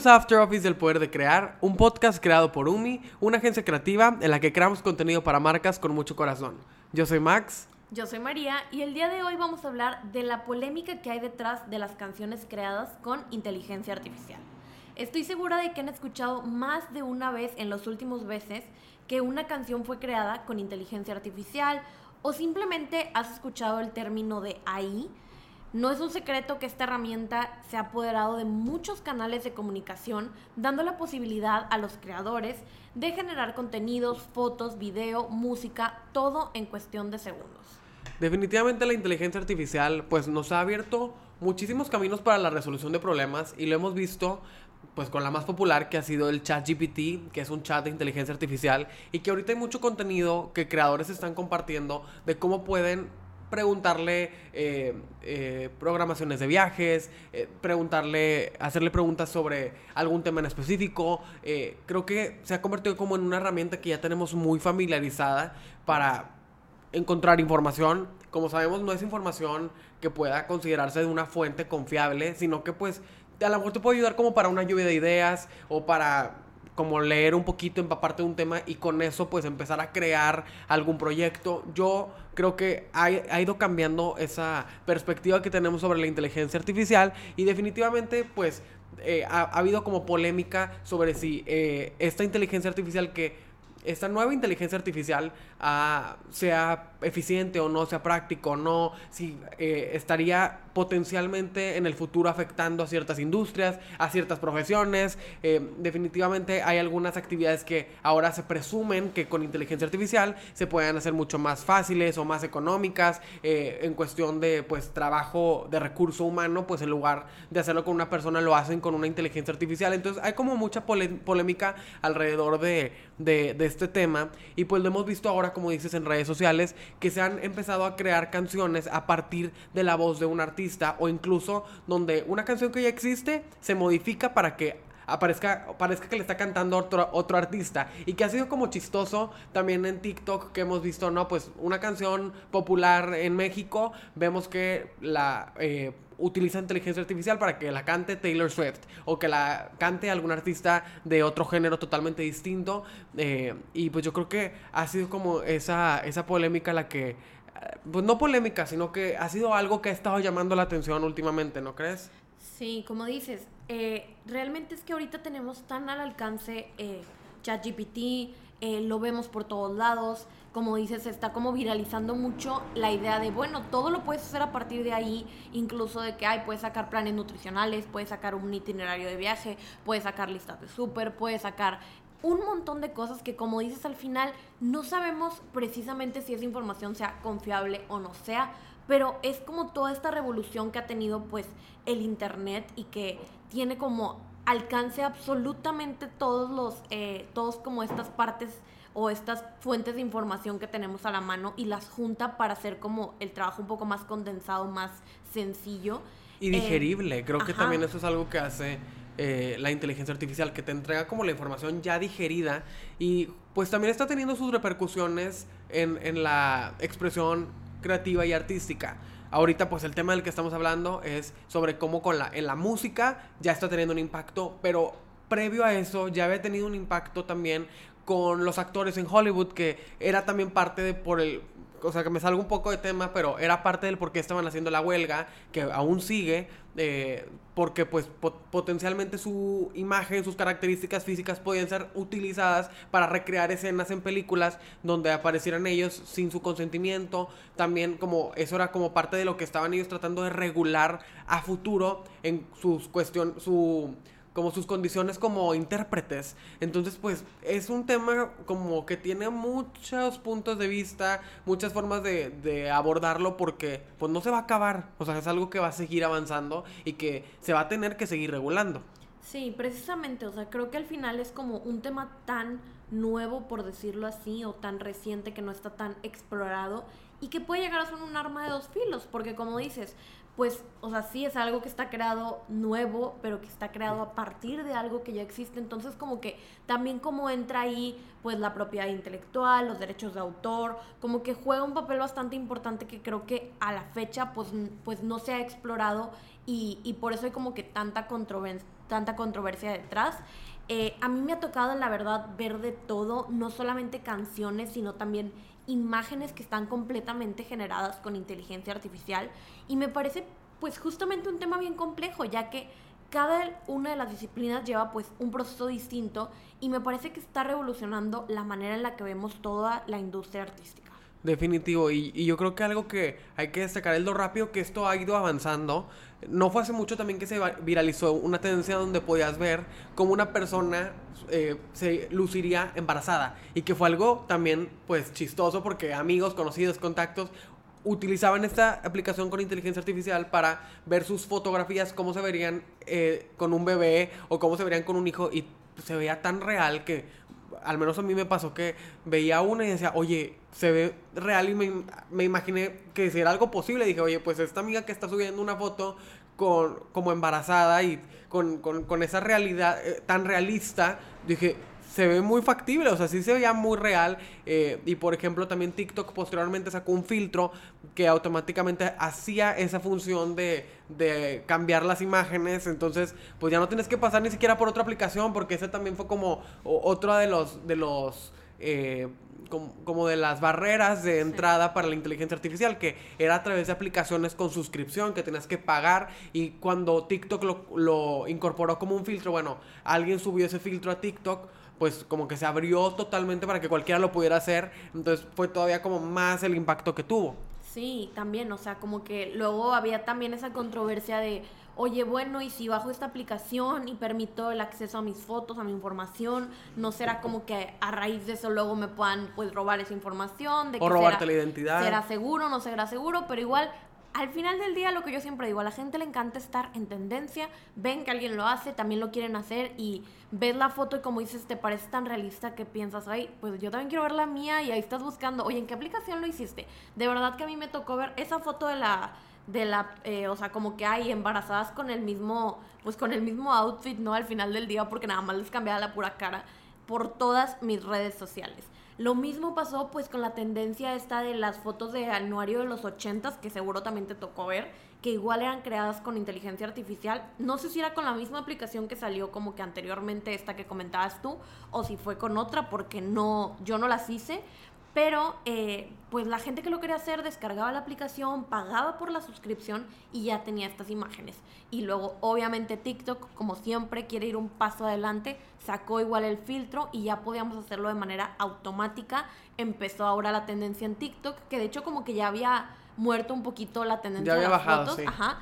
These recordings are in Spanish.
Bienvenidos a After Office del Poder de Crear, un podcast creado por UMI, una agencia creativa en la que creamos contenido para marcas con mucho corazón. Yo soy Max. Yo soy María y el día de hoy vamos a hablar de la polémica que hay detrás de las canciones creadas con inteligencia artificial. Estoy segura de que han escuchado más de una vez en los últimos meses que una canción fue creada con inteligencia artificial o simplemente has escuchado el término de AI. No es un secreto que esta herramienta se ha apoderado de muchos canales de comunicación, dando la posibilidad a los creadores de generar contenidos, fotos, video, música, todo en cuestión de segundos. Definitivamente la inteligencia artificial pues nos ha abierto muchísimos caminos para la resolución de problemas y lo hemos visto pues con la más popular que ha sido el chat GPT, que es un chat de inteligencia artificial y que ahorita hay mucho contenido que creadores están compartiendo de cómo pueden preguntarle eh, eh, programaciones de viajes, eh, preguntarle, hacerle preguntas sobre algún tema en específico. creo que se ha convertido como en una herramienta que ya tenemos muy familiarizada para encontrar información. Como sabemos, no es información que pueda considerarse de una fuente confiable, sino que pues a lo mejor te puede ayudar como para una lluvia de ideas o para como leer un poquito, empaparte de un tema y con eso pues empezar a crear algún proyecto. Yo creo que ha, ido cambiando esa perspectiva que tenemos sobre la inteligencia artificial y definitivamente pues eh, ha, habido como polémica sobre si eh, esta inteligencia artificial que esta nueva inteligencia artificial ah, sea eficiente o no, sea práctico o no, si eh, estaría potencialmente en el futuro afectando a ciertas industrias, a ciertas profesiones. Eh, definitivamente hay algunas actividades que ahora se presumen que con inteligencia artificial se pueden hacer mucho más fáciles o más económicas eh, en cuestión de pues trabajo de recurso humano, pues en lugar de hacerlo con una persona lo hacen con una inteligencia artificial. Entonces hay como mucha polémica alrededor de, de, de este tema y pues lo hemos visto ahora como dices en redes sociales que se han empezado a crear canciones a partir de la voz de un artista o incluso donde una canción que ya existe se modifica para que aparezca, parezca que le está cantando otro, otro artista. Y que ha sido como chistoso también en TikTok que hemos visto, ¿no? Pues una canción popular en México, vemos que la... Eh, utiliza inteligencia artificial para que la cante Taylor Swift o que la cante algún artista de otro género totalmente distinto. Eh, y pues yo creo que ha sido como esa, esa polémica la que, pues no polémica, sino que ha sido algo que ha estado llamando la atención últimamente, ¿no crees? Sí, como dices, eh, realmente es que ahorita tenemos tan al alcance eh, ChatGPT, eh, lo vemos por todos lados, como dices, está como viralizando mucho la idea de, bueno, todo lo puedes hacer a partir de ahí, incluso de que, hay puedes sacar planes nutricionales, puedes sacar un itinerario de viaje, puedes sacar listas de súper, puedes sacar un montón de cosas que como dices al final no sabemos precisamente si esa información sea confiable o no sea, pero es como toda esta revolución que ha tenido pues el internet y que tiene como alcance absolutamente todos los, eh, todos como estas partes o estas fuentes de información que tenemos a la mano y las junta para hacer como el trabajo un poco más condensado, más sencillo. Y eh, digerible, creo que también eso es algo que hace eh, la inteligencia artificial, que te entrega como la información ya digerida y pues también está teniendo sus repercusiones en, en la expresión creativa y artística. Ahorita pues el tema del que estamos hablando es sobre cómo con la, en la música ya está teniendo un impacto, pero previo a eso ya había tenido un impacto también con los actores en Hollywood, que era también parte de por el o sea, que me salgo un poco de tema, pero era parte del por qué estaban haciendo la huelga, que aún sigue, eh, porque pues potencialmente su imagen, sus características físicas podían ser utilizadas para recrear escenas en películas donde aparecieran ellos sin su consentimiento. También como eso era como parte de lo que estaban ellos tratando de regular a futuro en sus cuestión, su como sus condiciones como intérpretes. Entonces, pues es un tema como que tiene muchos puntos de vista, muchas formas de, de, abordarlo porque pues no se va a acabar. O sea, es algo que va a seguir avanzando y que se va a tener que seguir regulando. Sí, precisamente, o sea, creo que al final es como un tema tan nuevo, por decirlo así, o tan reciente que no está tan explorado y que puede llegar a ser un arma de dos filos, porque como dices, pues, o sea, sí es algo que está creado nuevo, pero que está creado a partir de algo que ya existe. Entonces, como que también como entra ahí, pues, la propiedad intelectual, los derechos de autor, como que juega un papel bastante importante que creo que a la fecha, pues, pues no se ha explorado y, y por eso hay como que tanta, controversia, tanta controversia detrás. Eh, a mí me ha tocado, la verdad, ver de todo, no solamente canciones, sino también imágenes que están completamente generadas con inteligencia artificial y me parece pues justamente un tema bien complejo, ya que cada una de las disciplinas lleva pues un proceso distinto y me parece que está revolucionando la manera en la que vemos toda la industria artística. Definitivo, y, y, yo creo que algo que hay que destacar es lo rápido que esto ha ido avanzando. No fue hace mucho también que se viralizó una tendencia donde podías ver cómo una persona eh, se luciría embarazada y que fue algo también pues chistoso porque amigos, conocidos, contactos utilizaban esta aplicación con inteligencia artificial para ver sus fotografías, cómo se verían eh, con un bebé o cómo se verían con un hijo y se veía tan real que al menos a mí me pasó que veía una y decía, oye, se ve real y me, me imaginé que si era algo posible. Dije, oye, pues esta amiga que está subiendo una foto con, como embarazada y con, con, con esa realidad eh, tan realista, dije, se ve muy factible, o sea, sí se veía muy real. Eh, y por ejemplo, también TikTok posteriormente sacó un filtro que automáticamente hacía esa función de, de, cambiar las imágenes. Entonces, pues ya no tienes que pasar ni siquiera por otra aplicación, porque ese también fue como otro de los. De los eh, como, de las barreras de entrada para la inteligencia artificial, que era a través de aplicaciones con suscripción que tenías que pagar y cuando TikTok lo, lo incorporó como un filtro, bueno, alguien subió ese filtro a TikTok, pues como que se abrió totalmente para que cualquiera lo pudiera hacer, entonces fue todavía como más el impacto que tuvo. Sí, también, o sea, como que luego había también esa controversia de, oye, bueno, y si bajo esta aplicación y permito el acceso a mis fotos, a mi información, no será como que a raíz de eso luego me puedan pues robar esa información, de o robarte la identidad. Será seguro, no será seguro, pero igual al final del día lo que yo siempre digo, a la gente le encanta estar en tendencia, ven que alguien lo hace, también lo quieren hacer y ves la foto y como dices, te parece tan realista que piensas, ay, pues yo también quiero ver la mía y ahí estás buscando, oye, ¿en qué aplicación lo hiciste? De verdad que a mí me tocó ver esa foto de la, de la, eh, o sea, como que hay embarazadas con el mismo, pues con el mismo outfit, ¿no? Al final del día porque nada más les cambiaba la pura cara por todas mis redes sociales. Lo mismo pasó pues con la tendencia esta de las fotos de anuario de los 80 que seguro también te tocó ver, que igual eran creadas con inteligencia artificial. No sé si era con la misma aplicación que salió como que anteriormente esta que comentabas tú, o si fue con otra, porque no, yo no las hice, pero eh, pues la gente que lo quería hacer descargaba la aplicación, pagaba por la suscripción y ya tenía estas imágenes. Y luego obviamente TikTok, como siempre, quiere ir un paso adelante, sacó igual el filtro y ya podíamos hacerlo de manera automática. Empezó ahora la tendencia en TikTok, que de hecho como que ya había muerto un poquito la tendencia de las bajado, fotos. Ajá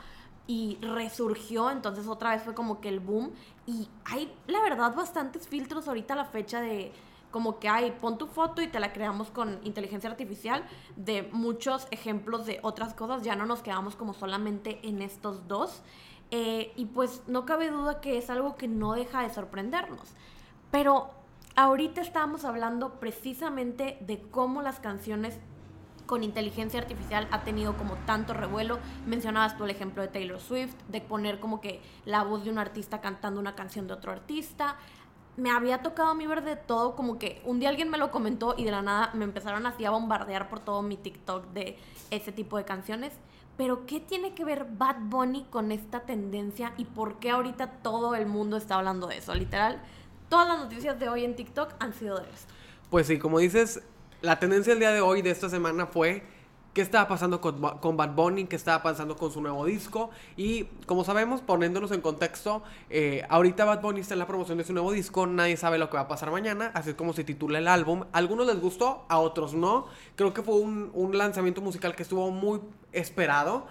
y resurgió, entonces otra vez fue como que el boom. Y hay, la verdad, bastantes filtros ahorita a la fecha de como que hay, pon tu foto y te la creamos con inteligencia artificial, de muchos ejemplos de otras cosas, ya no nos quedamos como solamente en estos dos. Eh, y pues no cabe duda que es algo que no deja de sorprendernos. Pero ahorita estábamos hablando precisamente de cómo las canciones con inteligencia artificial ha tenido como tanto revuelo. Mencionabas tú el ejemplo de Taylor Swift, de poner como que la voz de un artista cantando una canción de otro artista me había tocado a mí ver de todo, como que un día alguien me lo comentó y de la nada me empezaron así a bombardear por todo mi TikTok de ese tipo de canciones. Pero ¿qué tiene que ver Bad Bunny con esta tendencia y por qué ahorita todo el mundo está hablando de eso? Literal, todas las noticias de hoy en TikTok han sido de eso. Pues sí, como dices, la tendencia del día de hoy, de esta semana, fue qué estaba pasando con, Bad Bunny, qué estaba pasando con su nuevo disco. Y como sabemos, poniéndonos en contexto, eh, ahorita Bad Bunny está en la promoción de su nuevo disco, nadie sabe lo que va a pasar mañana, así es como se titula el álbum. A algunos les gustó, a otros no. Creo que fue un, un lanzamiento musical que estuvo muy esperado.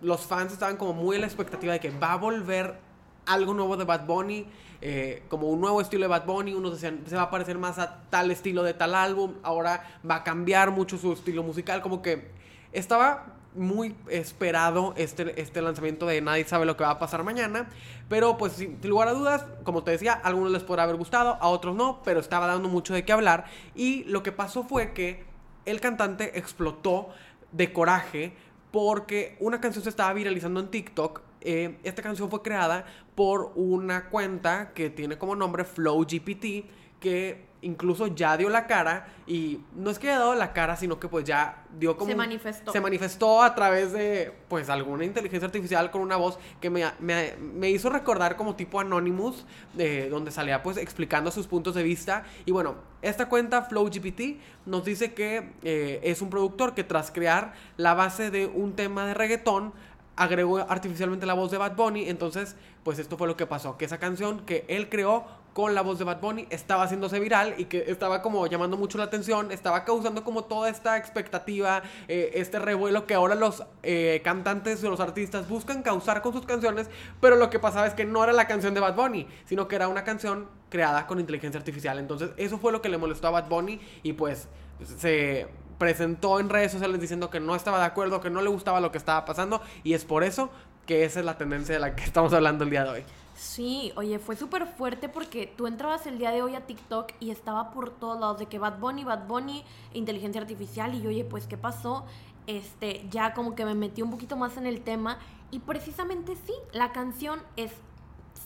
los fans estaban como muy en la expectativa de que va a volver algo nuevo de Bad Bunny. Eh, como un nuevo estilo de Bad Bunny, unos decían, se va a parecer más a tal estilo de tal álbum, ahora va a cambiar mucho su estilo musical, como que estaba muy esperado este, este lanzamiento de Nadie sabe lo que va a pasar mañana. Pero pues sin lugar a dudas, como te decía, a algunos les podrá haber gustado, a otros no, pero estaba dando mucho de qué hablar. Y lo que pasó fue que el cantante explotó de coraje porque una canción se estaba viralizando en TikTok. Eh, esta canción fue creada por una cuenta que tiene como nombre FlowGPT, que incluso ya dio la cara y no es que haya dado la cara, sino que pues ya dio como... Se manifestó. Se manifestó a través de pues alguna inteligencia artificial con una voz que me, me, me hizo recordar como tipo Anonymous, eh, donde salía pues explicando sus puntos de vista. Y bueno, esta cuenta FlowGPT nos dice que eh, es un productor que tras crear la base de un tema de reggaetón, agregó artificialmente la voz de Bad Bunny, entonces pues esto fue lo que pasó, que esa canción que él creó con la voz de Bad Bunny estaba haciéndose viral y que estaba como llamando mucho la atención, estaba causando como toda esta expectativa, eh, este revuelo que ahora los eh, cantantes o los artistas buscan causar con sus canciones, pero lo que pasaba es que no era la canción de Bad Bunny, sino que era una canción creada con inteligencia artificial. Entonces eso fue lo que le molestó a Bad Bunny y pues se presentó en redes sociales diciendo que no estaba de acuerdo, que no le gustaba lo que estaba pasando y es por eso que esa es la tendencia de la que estamos hablando el día de hoy. Sí, oye, fue súper fuerte porque tú entrabas el día de hoy a TikTok y estaba por todos lados de que Bad Bunny, Bad Bunny, inteligencia artificial y yo, oye, pues, ¿qué pasó? Este, ya como que me metí un poquito más en el tema y precisamente sí, la canción es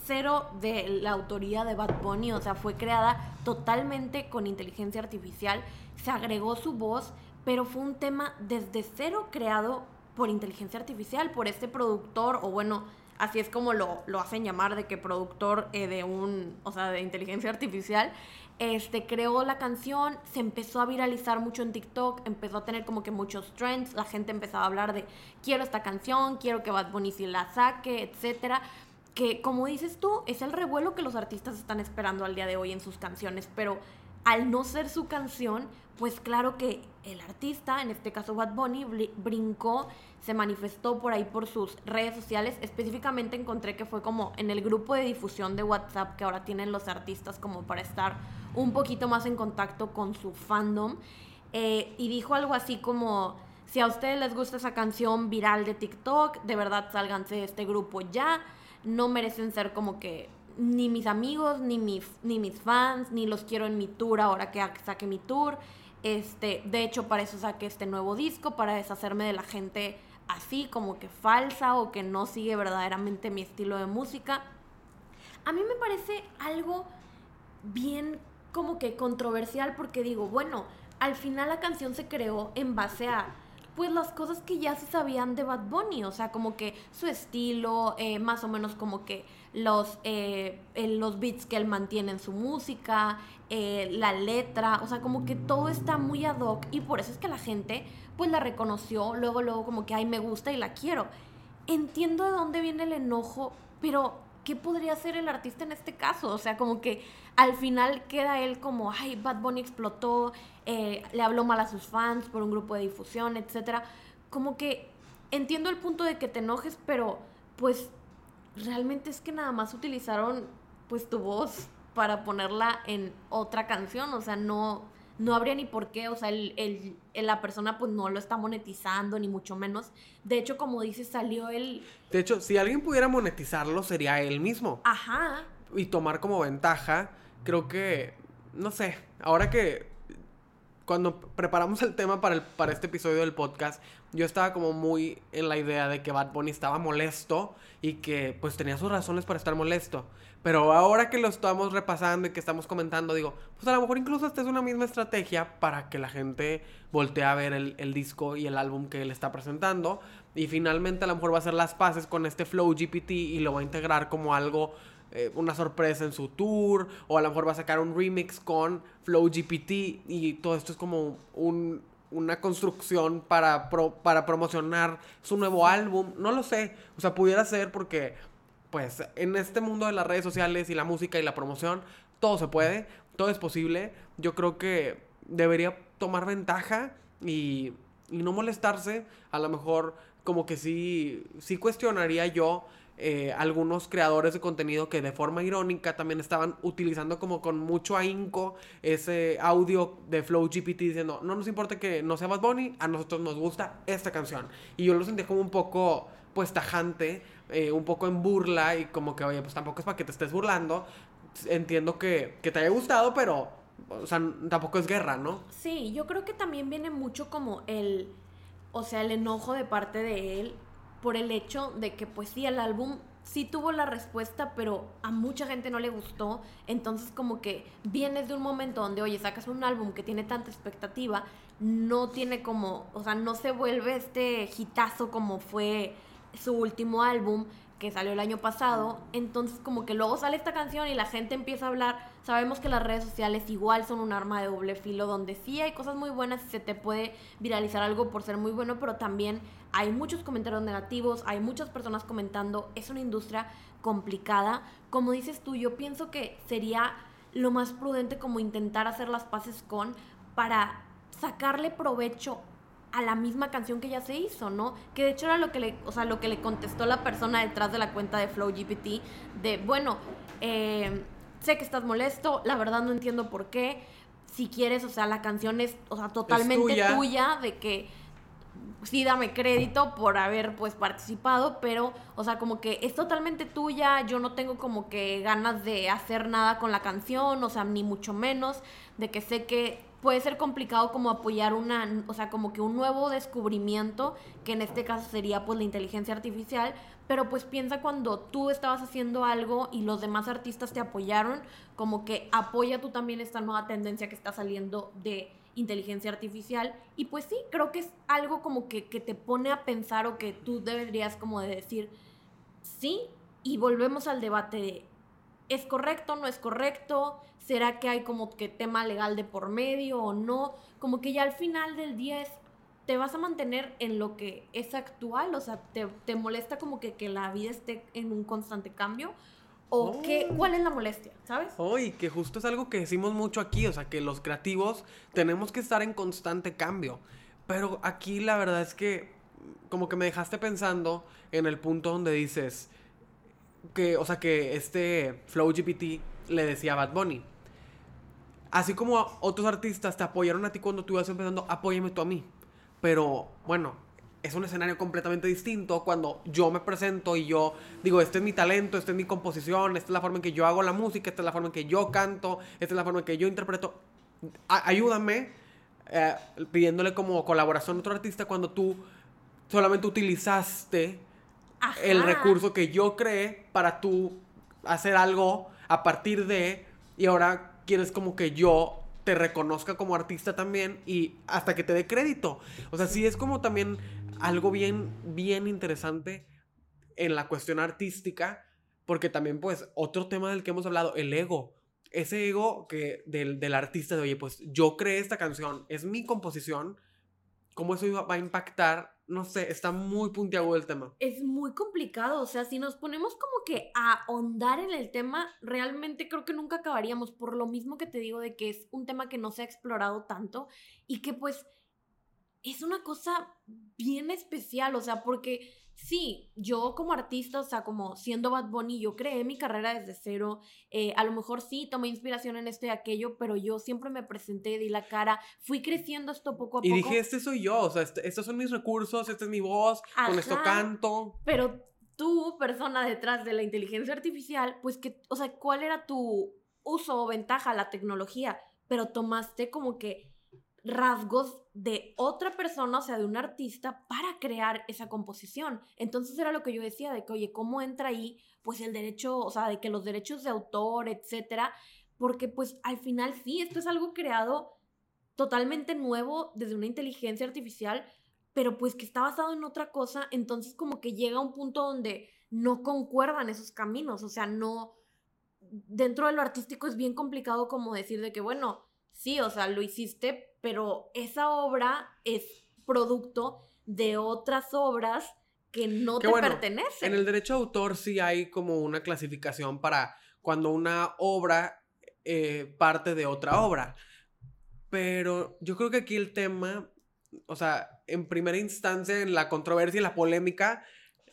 cero de la autoría de Bad Bunny, o sea, fue creada totalmente con inteligencia artificial, se agregó su voz, pero fue un tema desde cero creado por inteligencia artificial, por este productor, o bueno, así es como lo, lo hacen llamar, de que productor eh, de un, o sea, de inteligencia artificial, este, creó la canción, se empezó a viralizar mucho en TikTok, empezó a tener como que muchos trends, la gente empezaba a hablar de, quiero esta canción, quiero que Bad Bunny si la saque, etcétera, que como dices tú, es el revuelo que los artistas están esperando al día de hoy en sus canciones, pero al no ser su canción, pues claro que el artista, en este caso Bad Bunny, brincó, se manifestó por ahí por sus redes sociales. Específicamente encontré que fue como en el grupo de difusión de WhatsApp que ahora tienen los artistas como para estar un poquito más en contacto con su fandom. Eh, y dijo algo así como, si a ustedes les gusta esa canción viral de TikTok, de verdad sálganse de este grupo ya. No merecen ser como que ni mis amigos, ni mis, ni mis fans, ni los quiero en mi tour ahora que saque mi tour. Este, de hecho, para eso saqué este nuevo disco, para deshacerme de la gente así, como que falsa o que no sigue verdaderamente mi estilo de música. A mí me parece algo bien como que controversial porque digo, bueno, al final la canción se creó en base a pues las cosas que ya se sabían de Bad Bunny, o sea, como que su estilo, eh, más o menos como que los, eh, los beats que él mantiene en su música, eh, la letra, o sea, como que todo está muy ad hoc y por eso es que la gente pues la reconoció, luego, luego como que, ay, me gusta y la quiero. Entiendo de dónde viene el enojo, pero ¿qué podría hacer el artista en este caso? O sea, como que al final queda él como, ay, Bad Bunny explotó, eh, le habló mal a sus fans por un grupo de difusión, etc. Como que entiendo el punto de que te enojes, pero pues realmente es que nada más utilizaron pues tu voz para ponerla en otra canción, o sea, no, no habría ni por qué, o sea, el, el, la persona pues no lo está monetizando, ni mucho menos. De hecho, como dices, salió el... De hecho, si alguien pudiera monetizarlo, sería él mismo. Ajá. Y tomar como ventaja, creo que, no sé, ahora que cuando preparamos el tema para, el, para este episodio del podcast, yo estaba como muy en la idea de que Bad Bunny estaba molesto y que pues tenía sus razones para estar molesto. Pero ahora que lo estamos repasando y que estamos comentando, digo, pues a lo mejor incluso esta es una misma estrategia para que la gente voltee a ver el, disco y el álbum que él está presentando. Y finalmente a lo mejor va a hacer las paces con este Flow GPT y lo va a integrar como algo eh, una sorpresa en su tour, o a lo mejor va a sacar un remix con Flow GPT y todo esto es como un, una construcción para, para promocionar su nuevo álbum, no lo sé, o sea, pudiera ser porque pues en este mundo de las redes sociales y la música y la promoción, todo se puede, todo es posible, yo creo que debería tomar ventaja y, y no molestarse, a lo mejor como que sí, sí cuestionaría yo eh, algunos creadores de contenido que de forma irónica también estaban utilizando como con mucho ahínco ese audio de Flow GPT diciendo, no nos importa que no sea Bad Bunny, a nosotros nos gusta esta canción. Y yo lo sentí como un poco, pues, tajante, eh, un poco en burla y como que, oye, pues tampoco es para que te estés burlando. Entiendo que, que te haya gustado, pero, o sea, tampoco es guerra, ¿no? Sí, yo creo que también viene mucho como el o sea, el enojo de parte de él por el hecho de que pues sí, el álbum sí tuvo la respuesta, pero a mucha gente no le gustó. Entonces como que vienes de un momento donde, oye, sacas un álbum que tiene tanta expectativa, no tiene como, o sea, no se vuelve este hitazo como fue su último álbum que salió el año pasado. Entonces como que luego sale esta canción y la gente empieza a hablar. Sabemos que las redes sociales igual son un arma de doble filo donde sí hay cosas muy buenas y se te puede viralizar algo por ser muy bueno, pero también hay muchos comentarios negativos, hay muchas personas comentando, es una industria complicada. Como dices tú, yo pienso que sería lo más prudente como intentar hacer las paces con para sacarle provecho a la misma canción que ya se hizo, ¿no? Que de hecho era lo que le, o sea, lo que le contestó la persona detrás de la cuenta de Flow GPT, de, bueno, eh, sé que estás molesto, la verdad no entiendo por qué, si quieres, o sea, la canción es, o sea, totalmente tuya, de que sí dame crédito por haber pues participado, pero o sea, como que es totalmente tuya, yo no tengo como que ganas de hacer nada con la canción, o sea, ni mucho menos, de que sé que puede ser complicado como apoyar una, o sea, como que un nuevo descubrimiento, que en este caso sería pues la inteligencia artificial, pero pues piensa cuando tú estabas haciendo algo y los demás artistas te apoyaron, como que apoya tú también esta nueva tendencia que está saliendo de inteligencia artificial. Y pues sí, creo que es algo como que, que te pone a pensar o que tú deberías como de decir, sí, y volvemos al debate de, ¿es correcto, no es correcto? ¿Será que hay como que tema legal de por medio o no? Como que ya al final del día es, te vas a mantener en lo que es actual, o sea, te, te molesta como que, que la vida esté en un constante cambio ¿O qué, oh. cuál es la molestia? ¿Sabes? Oh, que justo es algo que decimos mucho aquí, o sea, que los creativos tenemos que estar en constante cambio. Pero aquí la verdad es que como que me dejaste pensando en el punto donde dices que, o sea, que este Flow GPT le decía a Bad Bunny. Así como otros artistas te apoyaron a ti cuando tú ibas empezando, apóyame tú a mí. Pero bueno, es un escenario completamente distinto cuando yo me presento y yo digo, este es mi talento, esta es mi composición, esta es la forma en que yo hago la música, esta es la forma en que yo canto, esta es la forma en que yo interpreto. ayúdame eh, pidiéndole como colaboración a otro artista cuando tú solamente utilizaste el recurso que yo creé para tú hacer algo a partir de y ahora quieres como que yo te reconozca como artista también y hasta que te dé crédito. O sea, sí es como también algo bien, bien interesante en la cuestión artística, porque también pues otro tema del que hemos hablado, el ego. Ese ego que del, del artista de, oye, pues yo creé esta canción, es mi composición, ¿cómo eso va a impactar? No sé, está muy puntiagudo el tema. Es muy complicado, o sea, si nos ponemos como que a ahondar en el tema, realmente creo que nunca acabaríamos, por lo mismo que te digo de que es un tema que no se ha explorado tanto y que pues es una cosa bien especial, o sea, porque sí, yo como artista, o sea, como siendo Bad Bunny, yo creé mi carrera desde cero, eh, a lo mejor sí tomé inspiración en esto y aquello, pero yo siempre me presenté, di la cara, fui creciendo esto poco a poco. Y dije, este soy yo, o sea, este, estos son mis recursos, esta es mi voz, con esto canto. Pero tú, persona detrás de la inteligencia artificial, pues que, o sea, ¿cuál era tu uso o ventaja a la tecnología? Pero tomaste como que rasgos de otra persona, o sea, de un artista, para crear esa composición. Entonces era lo que yo decía, de que, oye, ¿cómo entra ahí, pues, el derecho, o sea, de que los derechos de autor, etcétera? Porque, pues, al final sí, esto es algo creado totalmente nuevo desde una inteligencia artificial, pero pues que está basado en otra cosa, entonces como que llega a un punto donde no concuerdan esos caminos, o sea, no, dentro de lo artístico es bien complicado como decir de que, bueno, sí, o sea, lo hiciste, pero esa obra es producto de otras obras que no te pertenecen. En el derecho de autor sí hay como una clasificación para cuando una obra eh, parte de otra obra. Pero yo creo que aquí el tema, o sea, en primera instancia, en la controversia y la polémica,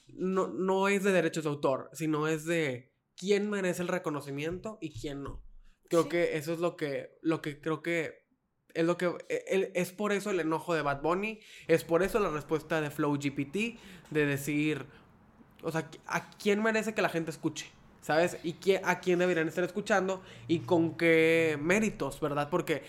no, no es de derechos de autor, sino es de quién merece el reconocimiento y quién no. Creo que eso es lo que, lo que creo que es lo que e, es por eso el enojo de Bad Bunny, es por eso la respuesta de Flow GPT de decir, o sea, a quién merece que la gente escuche, ¿sabes? Y a quién deberían estar escuchando y con qué méritos, ¿verdad? Porque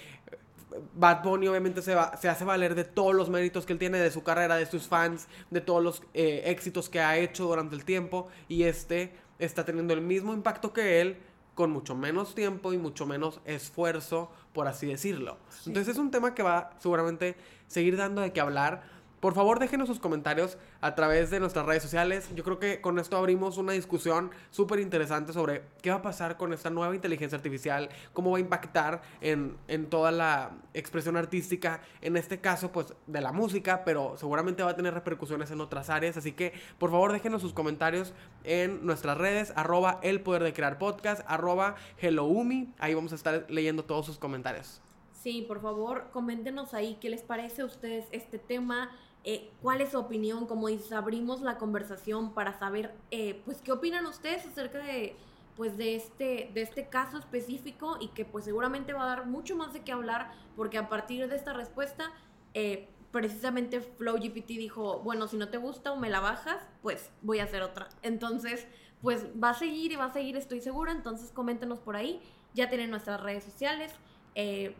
Bad Bunny obviamente se, va, se hace valer de todos los méritos que él tiene, de su carrera, de sus fans, de todos los eh, éxitos que ha hecho durante el tiempo. Y este está teniendo el mismo impacto que él, con mucho menos tiempo y mucho menos esfuerzo, por así decirlo. Entonces es un tema que va seguramente seguir dando de qué hablar por favor, déjenos sus comentarios a través de nuestras redes sociales. Yo creo que con esto abrimos una discusión súper interesante sobre qué va a pasar con esta nueva inteligencia artificial, cómo va a impactar en, toda la expresión artística, en este caso, pues, de la música, pero seguramente va a tener repercusiones en otras áreas. Así que, por favor, déjenos sus comentarios en nuestras redes, arroba el poder de crear podcast, arroba helloumi. Ahí vamos a estar leyendo todos sus comentarios. Sí, por favor, coméntenos ahí qué les parece a ustedes este tema eh, cuál es su opinión, como dices, abrimos la conversación para saber, eh, pues, qué opinan ustedes acerca de, pues, de este, de este caso específico y que, pues, seguramente va a dar mucho más de qué hablar, porque a partir de esta respuesta, eh, precisamente FlowGPT dijo, bueno, si no te gusta o me la bajas, pues, voy a hacer otra. Entonces, pues, va a seguir y va a seguir, estoy segura, entonces coméntenos por ahí, ya tienen nuestras redes sociales,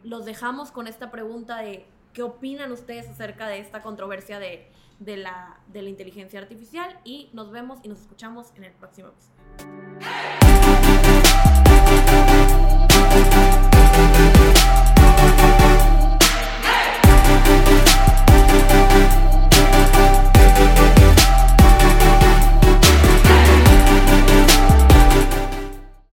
los dejamos con esta pregunta de qué opinan ustedes acerca de esta controversia de, la, de la inteligencia artificial y nos vemos y nos escuchamos en el próximo episodio.